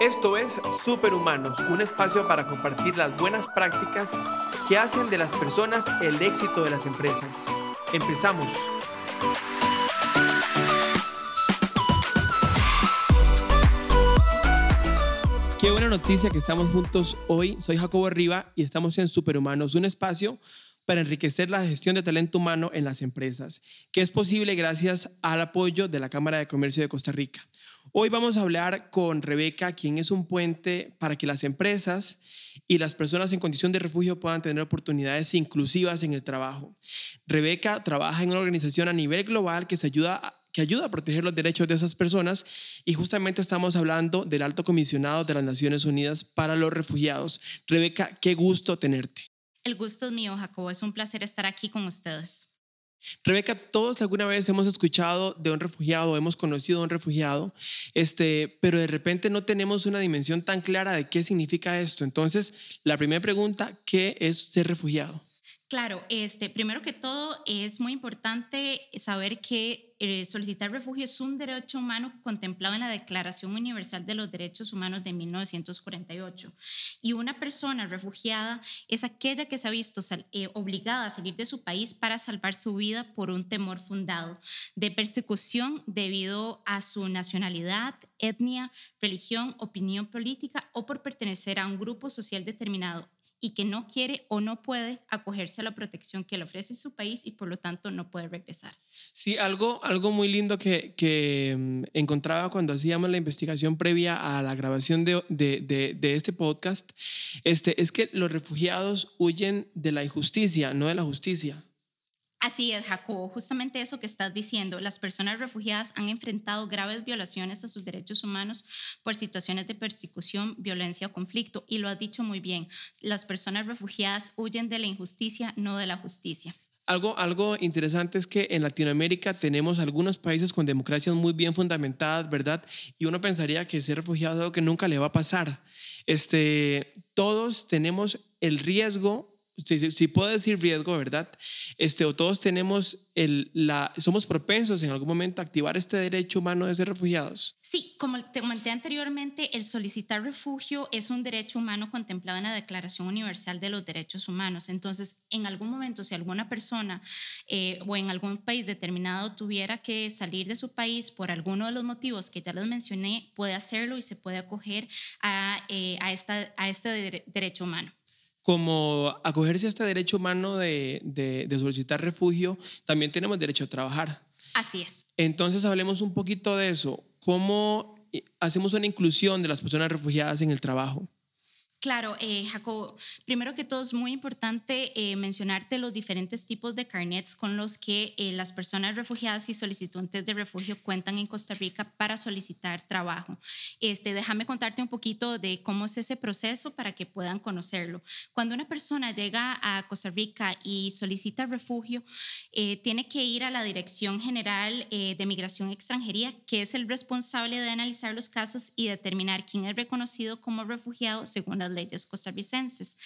Esto es Superhumanos, un espacio para compartir las buenas prácticas que hacen de las personas el éxito de las empresas. Empezamos. Qué buena noticia que estamos juntos hoy. Soy Jacobo Riva y estamos en Superhumanos, un espacio para enriquecer la gestión de talento humano en las empresas, que es posible gracias al apoyo de la Cámara de Comercio de Costa Rica. Hoy vamos a hablar con Rebeca, quien es un puente para que las empresas y las personas en condición de refugio puedan tener oportunidades inclusivas en el trabajo. Rebeca trabaja en una organización a nivel global que, se ayuda que ayuda a proteger los derechos de esas personas y justamente estamos hablando del alto comisionado de las Naciones Unidas para los refugiados. Rebeca, qué gusto tenerte. El gusto es mío, Jacobo. Es un placer estar aquí con ustedes. Rebeca, todos alguna vez hemos escuchado de un refugiado, hemos conocido a un refugiado, este, pero de repente no tenemos una dimensión tan clara de qué significa esto. Entonces, la primera pregunta, ¿qué es ser refugiado? Claro, este, primero que todo es muy importante saber que eh, solicitar refugio es un derecho humano contemplado en la Declaración Universal de los Derechos Humanos de 1948. Y una persona refugiada es aquella que se ha visto eh, obligada a salir de su país para salvar su vida por un temor fundado de persecución debido a su nacionalidad, etnia, religión, opinión política o por pertenecer a un grupo social determinado y que no quiere o no puede acogerse a la protección que le ofrece su país y por lo tanto no puede regresar. Sí, algo, algo muy lindo que, que mm, encontraba cuando hacíamos la investigación previa a la grabación de, de, de, este podcast este, es que los refugiados huyen de la injusticia, no de la justicia. Así es, Jacobo, justamente eso que estás diciendo. Las personas refugiadas han enfrentado graves violaciones a sus derechos humanos por situaciones de persecución, violencia o conflicto. Y lo has dicho muy bien, las personas refugiadas huyen de la injusticia, no de la justicia. Algo, algo interesante es que en Latinoamérica tenemos algunos países con democracias muy bien fundamentadas, ¿verdad? Y uno pensaría que ser refugiado es algo que nunca le va a pasar. Este, todos tenemos el riesgo si, puedo decir riesgo, ¿verdad? Este, o todos tenemos el, la, somos propensos en algún momento a activar este derecho humano de ser refugiados. Sí, como te comenté anteriormente, el solicitar refugio es un derecho humano contemplado en la Declaración Universal de los Derechos Humanos. Entonces, en algún momento, si alguna persona eh, o en algún país determinado tuviera que salir de su país por alguno de los motivos que ya les mencioné, puede hacerlo y se puede acoger a, eh, a, esta, a este derecho humano como acogerse a este derecho humano de, de, solicitar refugio, también tenemos derecho a trabajar. Así es. Entonces hablemos un poquito de eso. ¿Cómo hacemos una inclusión de las personas refugiadas en el trabajo? Claro, eh, Jacob, primero que todo es muy importante eh, mencionarte los diferentes tipos de carnets con los que eh, las personas refugiadas y solicitantes de refugio cuentan en Costa Rica para solicitar trabajo. Este, déjame contarte un poquito de cómo es ese proceso para que puedan conocerlo. Cuando una persona llega a Costa Rica y solicita refugio, eh, tiene que ir a la Dirección General de Migración Extranjería, que es el responsable de analizar los casos y determinar quién es reconocido como refugiado según las leyes costarricenses.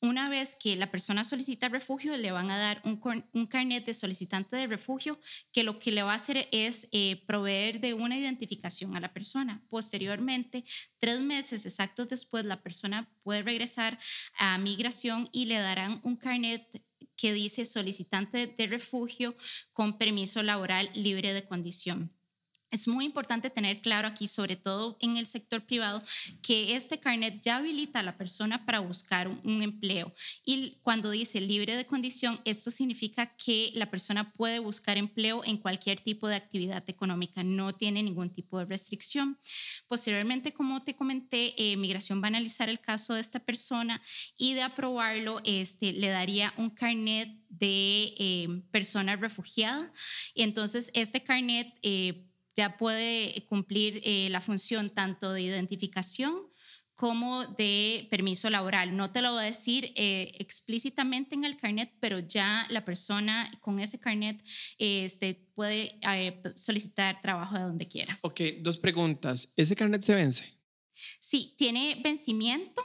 Una vez que la persona solicita refugio, le van a dar un, un, carnet de solicitante de refugio que lo que le va a hacer es eh, proveer de una identificación a la persona. Posteriormente, tres meses exactos después, la persona puede regresar a migración y le darán un carnet que dice solicitante de refugio con permiso laboral libre de condición. Es muy importante tener claro aquí, sobre todo en el sector privado, que este carnet ya habilita a la persona para buscar un, empleo. Y cuando dice libre de condición, esto significa que la persona puede buscar empleo en cualquier tipo de actividad económica, no tiene ningún tipo de restricción. Posteriormente, como te comenté, eh, Migración va a analizar el caso de esta persona y de aprobarlo, este, le daría un carnet de eh, persona refugiada. Entonces, este carnet... Eh, ya puede cumplir eh, la función tanto de identificación como de permiso laboral. No te lo voy a decir eh, explícitamente en el carnet, pero ya la persona con ese carnet este, puede eh, solicitar trabajo de donde quiera. Ok, dos preguntas. ¿Ese carnet se vence? Sí, tiene vencimiento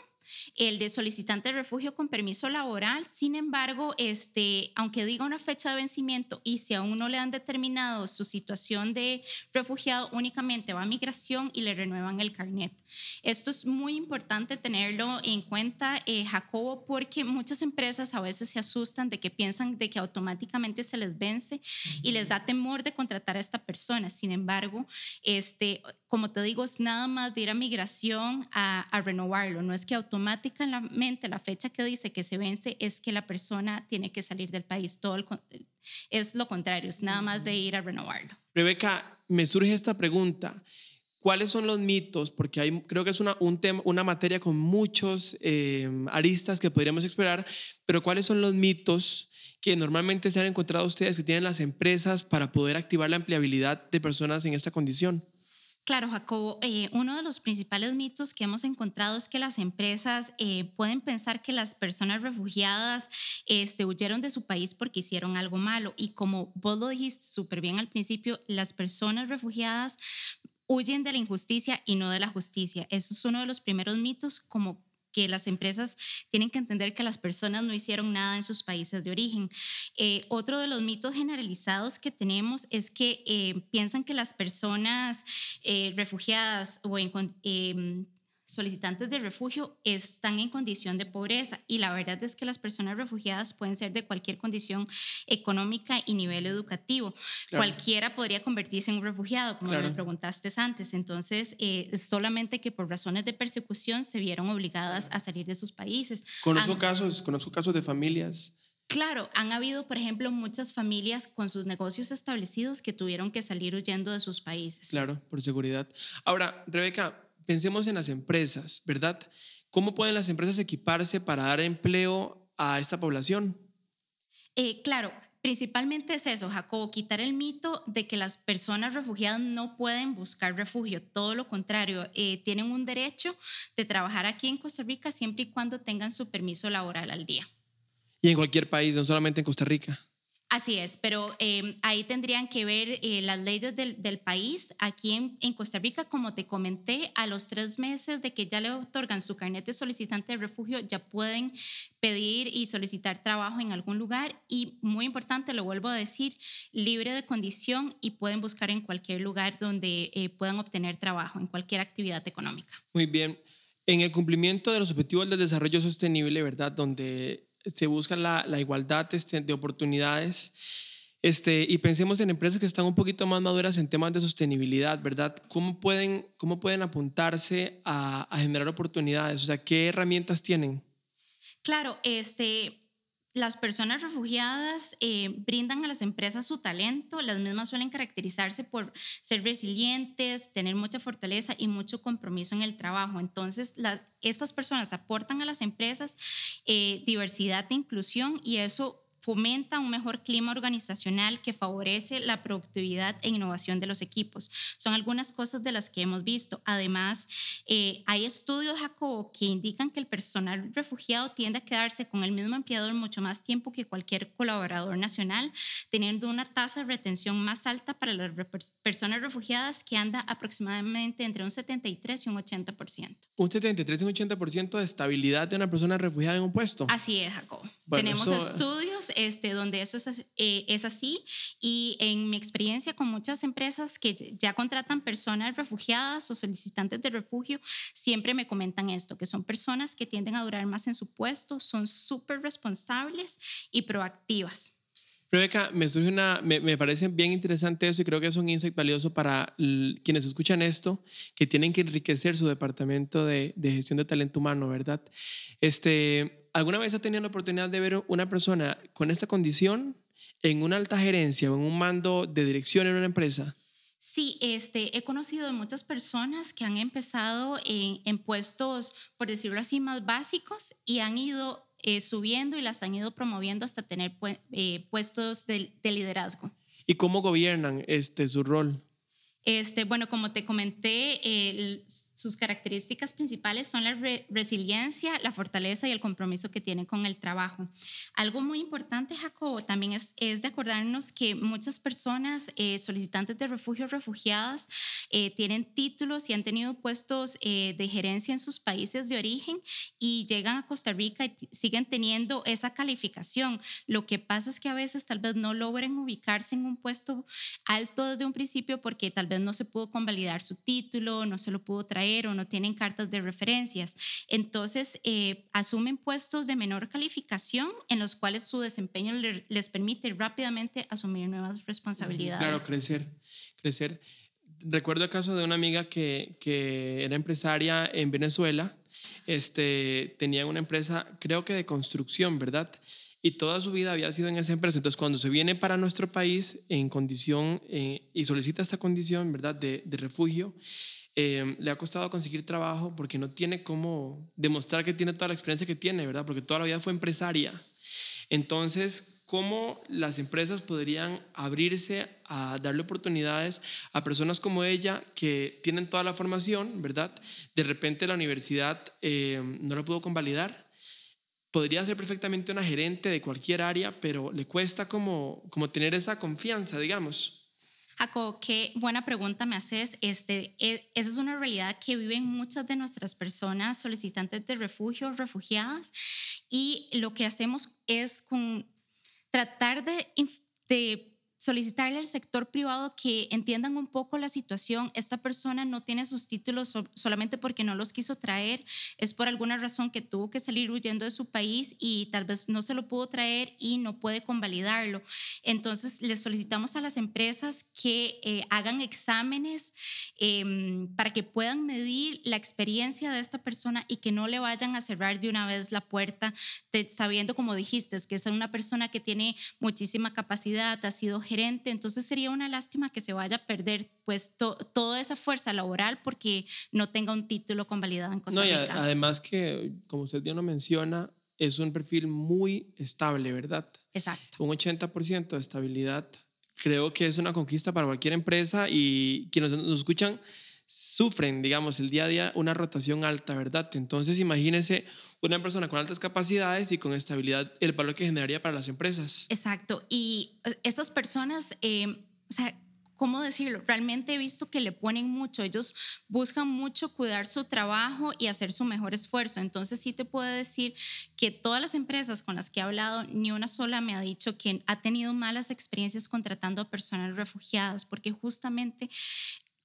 el de solicitante de refugio con permiso laboral. Sin embargo, este, aunque diga una fecha de vencimiento y si aún no le han determinado su situación de refugiado, únicamente va a migración y le renuevan el carnet. Esto es muy importante tenerlo en cuenta, eh, Jacobo, porque muchas empresas a veces se asustan de que piensan de que automáticamente se les vence y les da temor de contratar a esta persona. Sin embargo, este, como te digo, es nada más de ir a migración a, a renovarlo. No es que automáticamente la fecha que dice que se vence es que la persona tiene que salir del país. Todo es lo contrario, es nada más de ir a renovarlo. Rebeca, me surge esta pregunta. ¿Cuáles son los mitos? Porque hay, creo que es una, un tema, una materia con muchos eh, aristas que podríamos explorar, pero ¿cuáles son los mitos que normalmente se han encontrado ustedes que tienen las empresas para poder activar la empleabilidad de personas en esta condición? Claro, Jacobo, eh, uno de los principales mitos que hemos encontrado es que las empresas eh, pueden pensar que las personas refugiadas este, huyeron de su país porque hicieron algo malo. Y como vos lo dijiste súper bien al principio, las personas refugiadas huyen de la injusticia y no de la justicia. Eso es uno de los primeros mitos, como que las empresas tienen que entender que las personas no hicieron nada en sus países de origen. Eh, otro de los mitos generalizados que tenemos es que eh, piensan que las personas eh, refugiadas o en, em, solicitantes de refugio están en condición de pobreza y la verdad es que las personas refugiadas pueden ser de cualquier condición económica y nivel educativo. Cualquiera podría convertirse en un refugiado, como me preguntaste antes. Entonces, eh, solamente que por razones de persecución se vieron obligadas a salir de sus países. Conozco, casos, conozco casos de familias Claro, han habido, por ejemplo, muchas familias con sus negocios establecidos que tuvieron que salir huyendo de sus países. Claro, por seguridad. Ahora, Rebeca, pensemos en las empresas, ¿verdad? ¿Cómo pueden las empresas equiparse para dar empleo a esta población? Eh, claro, principalmente es eso, Jacobo, quitar el mito de que las personas refugiadas no pueden buscar refugio. Todo lo contrario, eh, tienen un derecho de trabajar aquí en Costa Rica siempre y cuando tengan su permiso laboral al día. Y en cualquier país, no solamente en Costa Rica. Así es, pero em, ahí tendrían que ver eh, las leyes del, país. Aquí en, Costa Rica, como te comenté, a los tres meses de que ya le otorgan su carnet de solicitante de refugio, ya pueden pedir y solicitar trabajo en algún lugar. Y muy importante, lo vuelvo a decir, libre de condición y pueden buscar en cualquier lugar donde eh, puedan obtener trabajo, en cualquier actividad económica. Muy bien. En el cumplimiento de los objetivos del desarrollo sostenible, ¿verdad? Donde se busca la, la igualdad este, de oportunidades. Este, y pensemos en empresas que están un poquito más maduras en temas de sostenibilidad, ¿verdad? ¿Cómo pueden, cómo pueden apuntarse a, a generar oportunidades? O sea, ¿qué herramientas tienen? Claro, este, las personas refugiadas eh, brindan a las empresas su talento, las mismas suelen caracterizarse por ser resilientes, tener mucha fortaleza y mucho compromiso en el trabajo. Entonces, estas personas aportan a las empresas eh, diversidad e inclusión y eso fomenta un mejor clima organizacional que favorece la productividad e innovación de los equipos. Son algunas cosas de las que hemos visto. Además, eh, hay estudios, Jacobo, que indican que el personal refugiado tiende a quedarse con el mismo empleador mucho más tiempo que cualquier colaborador nacional, teniendo una tasa de retención más alta para las personas refugiadas que anda aproximadamente entre un 73 y un 80%. Un 73 y un 80% de estabilidad de una persona refugiada en un puesto. Así es, Jacobo. Tenemos estudios este, donde eso eh, es, así. Y en mi experiencia con muchas empresas que ya contratan personas refugiadas o solicitantes de refugio, siempre me comentan esto, que son personas que tienden a durar más en su puesto, son súper responsables y proactivas. Rebeca, me, surge una, me, parece bien interesante eso y creo que es un insight valioso para quienes escuchan esto, que tienen que enriquecer su departamento de, de gestión de talento humano, ¿verdad? Este, ¿Alguna vez ha tenido la oportunidad de ver una persona con esta condición en una alta gerencia o en un mando de dirección en una empresa? Sí, este, he conocido de muchas personas que han empezado en, puestos, por decirlo así, más básicos y han ido eh, subiendo y las han ido promoviendo hasta tener eh, puestos de, liderazgo. ¿Y cómo gobiernan este, su rol? Este, bueno, como te comenté, sus características principales son la resiliencia, la fortaleza y el compromiso que tienen con el trabajo. Algo muy importante, Jacobo, también es, de acordarnos que muchas personas eh, solicitantes de refugio refugiadas eh, tienen títulos y han tenido puestos eh, de gerencia en sus países de origen y llegan a Costa Rica y siguen teniendo esa calificación. Lo que pasa es que a veces tal vez no logren ubicarse en un puesto alto desde un principio porque tal vez no se pudo convalidar su título, no se lo pudo traer o no tienen cartas de referencias. Entonces, eh, asumen puestos de menor calificación en los cuales su desempeño les permite rápidamente asumir nuevas responsabilidades. Claro, crecer, crecer. Recuerdo el caso de una amiga que, que era empresaria en Venezuela, este, tenía una empresa, creo que de construcción, ¿verdad? Y toda su vida había sido en esa empresa. Entonces, cuando se viene para nuestro país en condición eh, y solicita esta condición, ¿verdad?, de, refugio, eh, le ha costado conseguir trabajo porque no tiene cómo demostrar que tiene toda la experiencia que tiene, ¿verdad? Porque toda la vida fue empresaria. Entonces, ¿cómo las empresas podrían abrirse a darle oportunidades a personas como ella que tienen toda la formación, ¿verdad? De repente la universidad eh, no la pudo convalidar podría ser perfectamente una gerente de cualquier área, pero le cuesta como, como tener esa confianza, digamos. Jaco, qué buena pregunta me haces. Este, e, esa es una realidad que viven muchas de nuestras personas solicitantes de refugio, refugiadas, y lo que hacemos es con tratar de, de solicitarle al sector privado que entiendan un poco la situación. Esta persona no tiene sus títulos solamente porque no los quiso traer, es por alguna razón que tuvo que salir huyendo de su país y tal vez no se lo pudo traer y no puede convalidarlo. Entonces, le solicitamos a las empresas que eh, hagan exámenes em, para que puedan medir la experiencia de esta persona y que no le vayan a cerrar de una vez la puerta, sabiendo, como dijiste, que es una persona que tiene muchísima capacidad, ha sido entonces sería una lástima que se vaya a perder pues toda esa fuerza laboral porque no tenga un título convalidado en Costa Rica. No, además que, como usted bien lo menciona, es un perfil muy estable, ¿verdad? Exacto. Un 80% de estabilidad. Creo que es una conquista para cualquier empresa y quienes nos escuchan sufren, digamos, el día a día una rotación alta, ¿verdad? Entonces, imagínese una persona con altas capacidades y con estabilidad, el valor que generaría para las empresas. Exacto. Y eh, estas personas, eh, o sea, ¿cómo decirlo? Realmente he visto que le ponen mucho, ellos buscan mucho cuidar su trabajo y hacer su mejor esfuerzo. Entonces sí te puedo decir que todas las empresas con las que he hablado, ni una sola me ha dicho que ha tenido malas experiencias contratando a personas refugiadas, porque justamente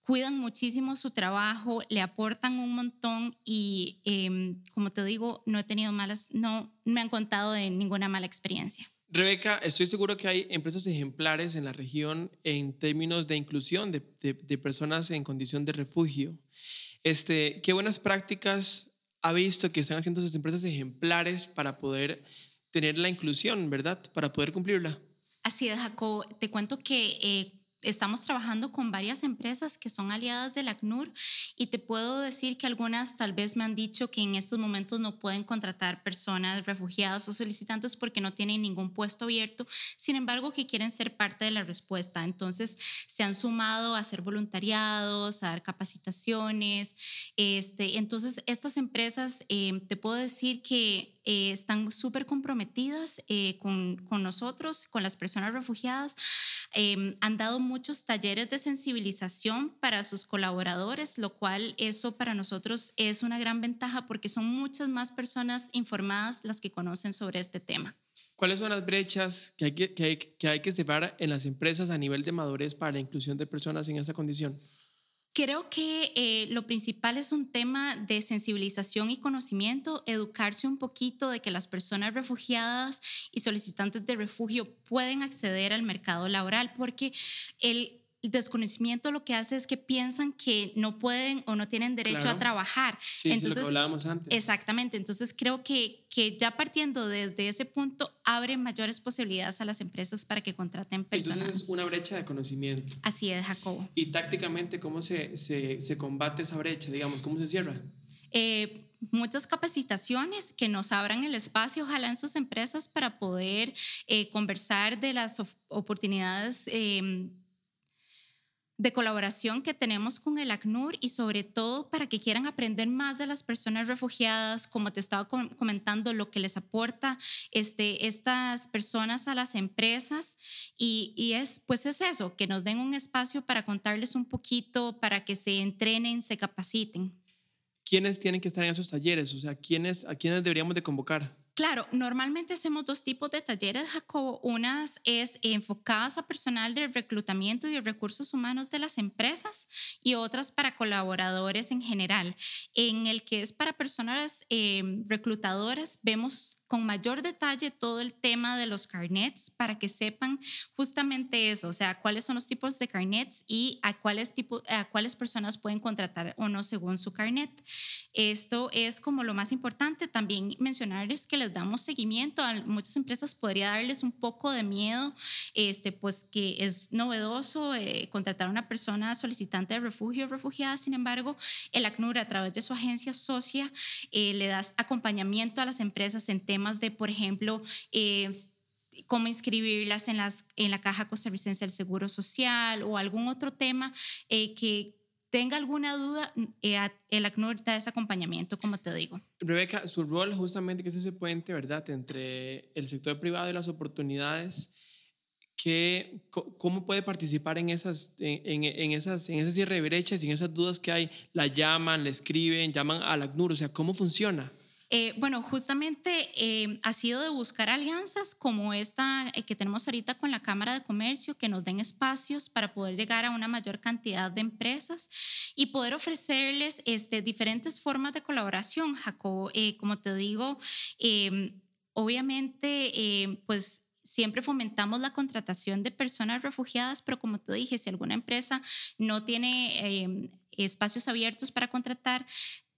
cuidan muchísimo su trabajo, le aportan un montón y, em, como te digo, no he tenido malas, no me han contado de ninguna mala experiencia. Rebeca, estoy seguro que hay empresas ejemplares en la región en términos de inclusión de, de, personas en condición de refugio. Este, ¿Qué buenas prácticas ha visto que están haciendo esas empresas ejemplares para poder tener la inclusión, verdad? Para poder cumplirla. Así es, Jacob. Te cuento que eh, estamos trabajando con varias empresas que son aliadas del ACNUR y te puedo decir que algunas tal vez me han dicho que en estos momentos no pueden contratar personas refugiadas o solicitantes porque no tienen ningún puesto abierto, sin embargo que quieren ser parte de la respuesta. Entonces se han sumado a hacer voluntariados, a dar capacitaciones. Este, entonces estas empresas, eh, te puedo decir que eh, están súper comprometidas eh, con, con, nosotros, con las personas refugiadas. Em, han dado muchos talleres de sensibilización para sus colaboradores, lo cual eso para nosotros es una gran ventaja porque son muchas más personas informadas las que conocen sobre este tema. ¿Cuáles son las brechas que hay que, que, hay, que hay que separar en las empresas a nivel de madurez para la inclusión de personas en esa condición? Creo que eh, lo principal es un tema de sensibilización y conocimiento, educarse un poquito de que las personas refugiadas y solicitantes de refugio pueden acceder al mercado laboral, porque el el desconocimiento lo que hace es que piensan que no pueden o no tienen derecho a trabajar. Sí, Entonces, lo que hablábamos antes. Exactamente. Entonces creo que, que ya partiendo desde ese punto abre mayores posibilidades a las empresas para que contraten personas. Entonces es una brecha de conocimiento. Así es, Jacobo. Y tácticamente, ¿cómo se, se, se combate esa brecha? Digamos, ¿cómo se cierra? Eh, muchas capacitaciones que nos abran el espacio, ojalá en sus empresas, para poder eh, conversar de las oportunidades. Eh, de colaboración que tenemos con el ACNUR y sobre todo para que quieran aprender más de las personas refugiadas, como te estaba comentando, lo que les aporta este, estas personas a las empresas y, y, es pues es eso, que nos den un espacio para contarles un poquito, para que se entrenen, se capaciten. ¿Quiénes tienen que estar en esos talleres? O sea, ¿quiénes, ¿a quiénes deberíamos de convocar? Claro, normalmente hacemos dos tipos de talleres, Jacobo. Unas es enfocadas a personal de reclutamiento y recursos humanos de las empresas y otras para colaboradores en general. En el que es para personas eh, reclutadoras, vemos con mayor detalle todo el tema de los carnets para que sepan justamente eso, o sea, cuáles son los tipos de carnets y a cuáles, tipo, a cuáles personas pueden contratar o no según su carnet. Esto es como lo más importante. También mencionarles que les damos seguimiento. A muchas empresas podría darles un poco de miedo, este, pues que es novedoso eh, contratar a una persona solicitante de refugio o refugiada. Sin embargo, el ACNUR a través de su agencia socia eh, le da acompañamiento a las empresas en temas de, por ejemplo, eh, cómo inscribirlas en, las, en la Caja Costarricense del Seguro Social o algún otro tema que, tenga alguna duda, eh, el ACNUR da ese acompañamiento, como te digo. Rebeca, su rol justamente que es ese puente, ¿verdad?, entre el sector privado y las oportunidades. Que, ¿Cómo puede participar en esas, en, en, esas, en esas cierre y en esas dudas que hay? ¿La llaman, le escriben, llaman al ACNUR? O sea, ¿cómo funciona? Eh, bueno, justamente eh, ha sido de buscar alianzas como esta eh, que tenemos ahorita con la Cámara de Comercio, que nos den espacios para poder llegar a una mayor cantidad de empresas y poder ofrecerles este, diferentes formas de colaboración. Jacobo, como te digo, obviamente, pues siempre fomentamos la contratación de personas refugiadas, pero como te dije, si alguna empresa no tiene espacios abiertos para contratar,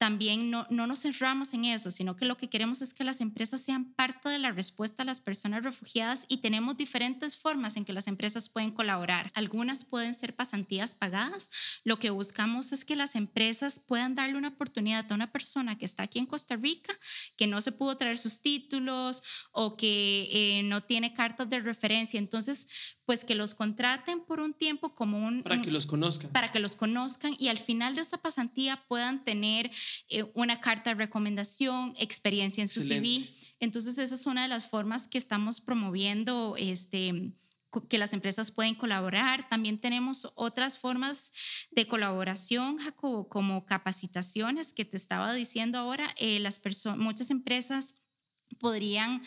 también no, no nos cerramos en eso, sino que lo que queremos es que las empresas sean parte de la respuesta a las personas refugiadas y tenemos diferentes formas en que las empresas pueden colaborar. Algunas pueden ser pasantías pagadas. Lo que buscamos es que las empresas puedan darle una oportunidad a una persona que está aquí en Costa Rica, que no se pudo traer sus títulos o que eh, no tiene cartas de referencia. Entonces, pues que los contraten por un tiempo como un... Para que los conozcan. Para que los conozcan y al final de esa pasantía puedan tener eh, una carta de recomendación, experiencia en su CV. Entonces esa es una de las formas que estamos promoviendo este que las empresas pueden colaborar. También tenemos otras formas de colaboración, Jacobo, como capacitaciones que te estaba diciendo ahora. Eh, las muchas empresas podrían,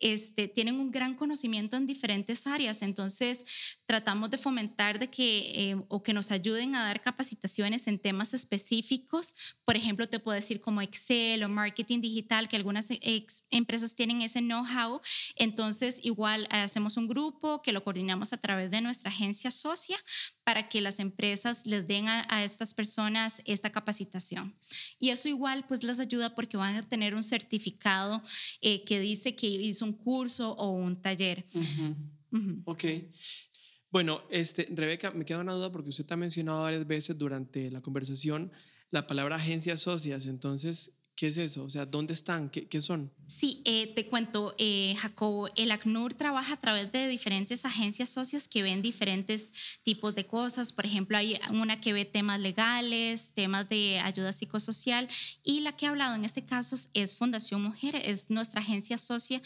este, tienen un gran conocimiento en diferentes áreas, entonces tratamos de fomentar de que, eh, o que nos ayuden a dar capacitaciones en temas específicos, por ejemplo, te puedo decir como Excel o marketing digital, que algunas empresas tienen ese know-how, entonces igual hacemos un grupo que lo coordinamos a través de nuestra agencia socia para que las empresas les den a, estas personas esta capacitación. Y eso igual pues les ayuda porque van a tener un certificado que dice que hizo un curso o un taller. Ok. Bueno, este, Rebeca, me queda una duda porque usted ha mencionado varias veces durante la conversación la palabra agencias socias. Entonces, ¿Qué es eso? O sea, ¿dónde están? ¿Qué, son? Sí, eh, te cuento, eh, Jacobo, el ACNUR trabaja a través de diferentes agencias socias que ven diferentes tipos de cosas. Por ejemplo, hay una que ve temas legales, temas de ayuda psicosocial y la que ha hablado en este caso es Fundación Mujer, es nuestra agencia socia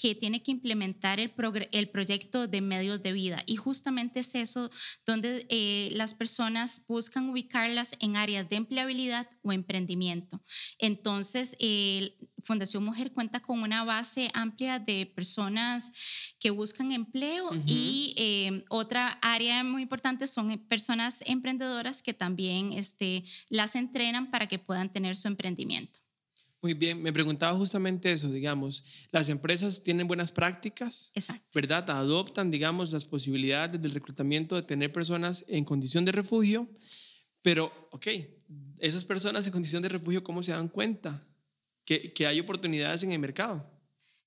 que tiene que implementar el, el proyecto de medios de vida. Y justamente es eso donde eh, las personas buscan ubicarlas en áreas de empleabilidad o emprendimiento. Entonces, Fundación Mujer cuenta con una base amplia de personas que buscan empleo y eh, otra área muy importante son personas emprendedoras que también este, las entrenan para que puedan tener su emprendimiento. Muy bien, me preguntaba justamente eso, digamos, las empresas tienen buenas prácticas, ¿verdad? Adoptan, digamos, las posibilidades del reclutamiento de tener personas en condición de refugio, pero, ok, esas personas en condición de refugio, ¿cómo se dan cuenta que, que hay oportunidades en el mercado?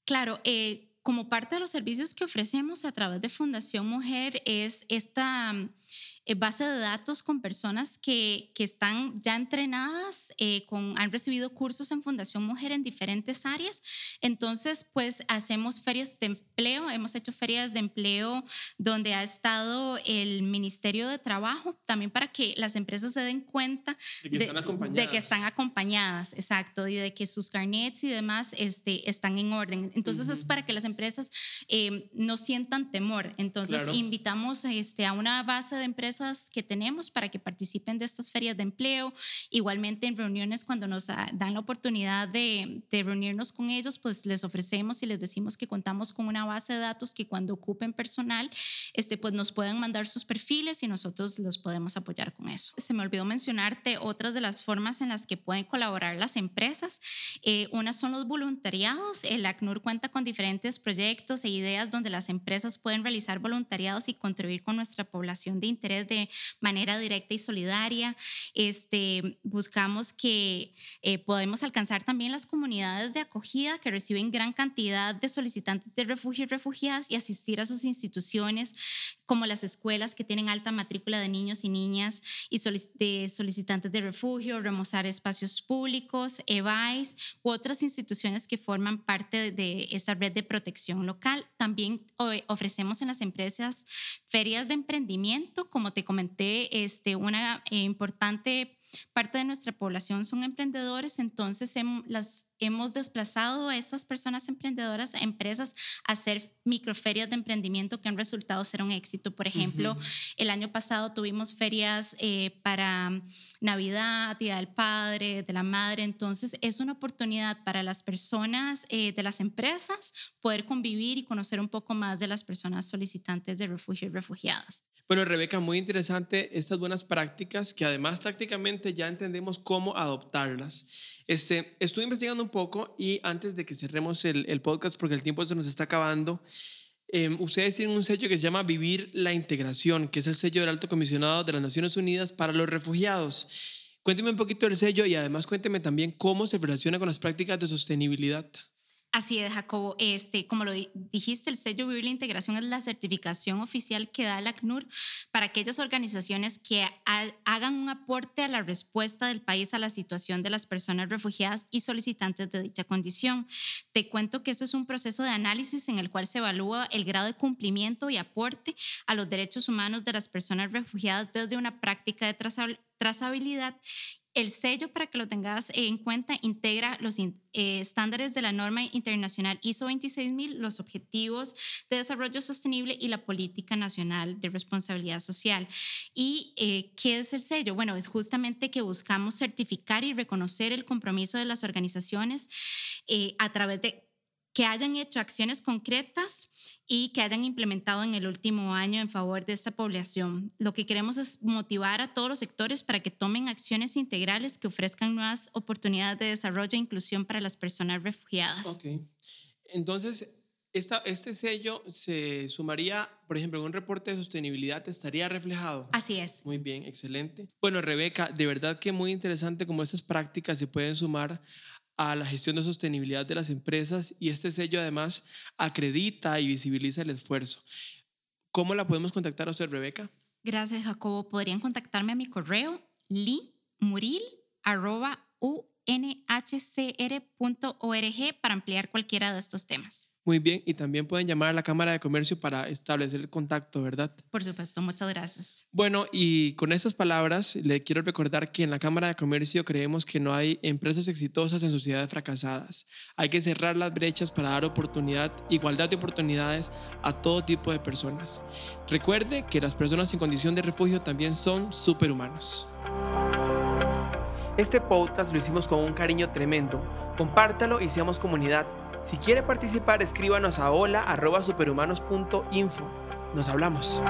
Claro, eh, como parte de los servicios que ofrecemos a través de Fundación Mujer es esta base de datos con personas que, que están ya entrenadas, eh, con, han recibido cursos en Fundación Mujer en diferentes áreas. Entonces, pues hacemos ferias de empleo, hemos hecho ferias de empleo donde ha estado el Ministerio de Trabajo, también para que las empresas se den cuenta de que, están, acompañadas. de que están acompañadas, exacto, y de que sus carnets y demás este, están en orden. Entonces, es para que las empresas eh, no sientan temor. Entonces, invitamos este, a una base de empresas que tenemos para que participen de estas ferias de empleo. Igualmente, en reuniones, cuando nos dan la oportunidad de, de reunirnos con ellos, pues les ofrecemos y les decimos que contamos con una base de datos que cuando ocupen personal, este, pues nos pueden mandar sus perfiles y nosotros los podemos apoyar con eso. Se me olvidó mencionarte otras de las formas en las que pueden colaborar las empresas. Eh, una son los voluntariados. El ACNUR cuenta con diferentes proyectos e ideas donde las empresas pueden realizar voluntariados y contribuir con nuestra población de interés de manera directa y solidaria. Este, buscamos que eh, podemos alcanzar también las comunidades de acogida que reciben gran cantidad de solicitantes de refugio y refugiadas y asistir a sus instituciones como las escuelas que tienen alta matrícula de niños y niñas y de solicitantes de refugio, remozar espacios públicos, EVAIS u otras instituciones que forman parte de esta red de protección local. También ofrecemos en las empresas ferias de emprendimiento, como te comenté, este, una eh, importante parte de nuestra población son emprendedores, entonces las, hemos desplazado a estas personas emprendedoras a empresas a hacer microferias de emprendimiento que han resultado ser un éxito. Por ejemplo, el año pasado tuvimos ferias eh, para Navidad, Día del Padre, de la Madre, entonces es una oportunidad para las personas eh, de las empresas poder convivir y conocer un poco más de las personas solicitantes de refugio y refugiadas. Bueno, Rebeca, muy interesante estas buenas prácticas que además tácticamente ya entendemos cómo adoptarlas. Este, estuve investigando un poco y antes de que cerremos el, podcast, porque el tiempo se nos está acabando, em, ustedes tienen un sello que se llama Vivir la Integración, que es el sello del Alto Comisionado de las Naciones Unidas para los Refugiados. Cuénteme un poquito del sello y además cuénteme también cómo se relaciona con las prácticas de sostenibilidad. Así es, Jacobo. Este, como lo dijiste, el sello Vivir la Integración es la certificación oficial que da el ACNUR para aquellas organizaciones que hagan un aporte a la respuesta del país a la situación de las personas refugiadas y solicitantes de dicha condición. Te cuento que eso es un proceso de análisis en el cual se evalúa el grado de cumplimiento y aporte a los derechos humanos de las personas refugiadas desde una práctica de trazabilidad el sello, para que lo tengas en cuenta, integra los eh, estándares de la norma internacional ISO 26000, los objetivos de desarrollo sostenible y la política nacional de responsabilidad social. ¿Y eh, qué es el sello? Bueno, es justamente que buscamos certificar y reconocer el compromiso de las organizaciones eh, a través de que hayan hecho acciones concretas y que hayan implementado en el último año en favor de esta población. Lo que queremos es motivar a todos los sectores para que tomen acciones integrales que ofrezcan nuevas oportunidades de desarrollo e inclusión para las personas refugiadas. Ok. Entonces, esta, este sello se sumaría, por ejemplo, en un reporte de sostenibilidad, estaría reflejado. Así es. Muy bien, excelente. Bueno, Rebeca, de verdad que muy interesante cómo estas prácticas se pueden sumar a la gestión de sostenibilidad de las empresas y este sello además acredita y visibiliza el esfuerzo. ¿Cómo la podemos contactar a usted, Rebeca? Gracias, Jacobo. Podrían contactarme a mi correo limuril.unhcr.org para ampliar cualquiera de estos temas. Muy bien, y también pueden llamar a la Cámara de Comercio para establecer el contacto, ¿verdad? Por supuesto, muchas gracias. Bueno, y con estas palabras le quiero recordar que en la Cámara de Comercio creemos que no hay empresas exitosas en sociedades fracasadas. Hay que cerrar las brechas para dar oportunidad, igualdad de oportunidades a todo tipo de personas. Recuerde que las personas en condición de refugio también son superhumanos. Este podcast lo hicimos con un cariño tremendo. Compártalo y seamos comunidad. Si quiere participar, escríbanos a hola.superhumanos.info. Nos hablamos.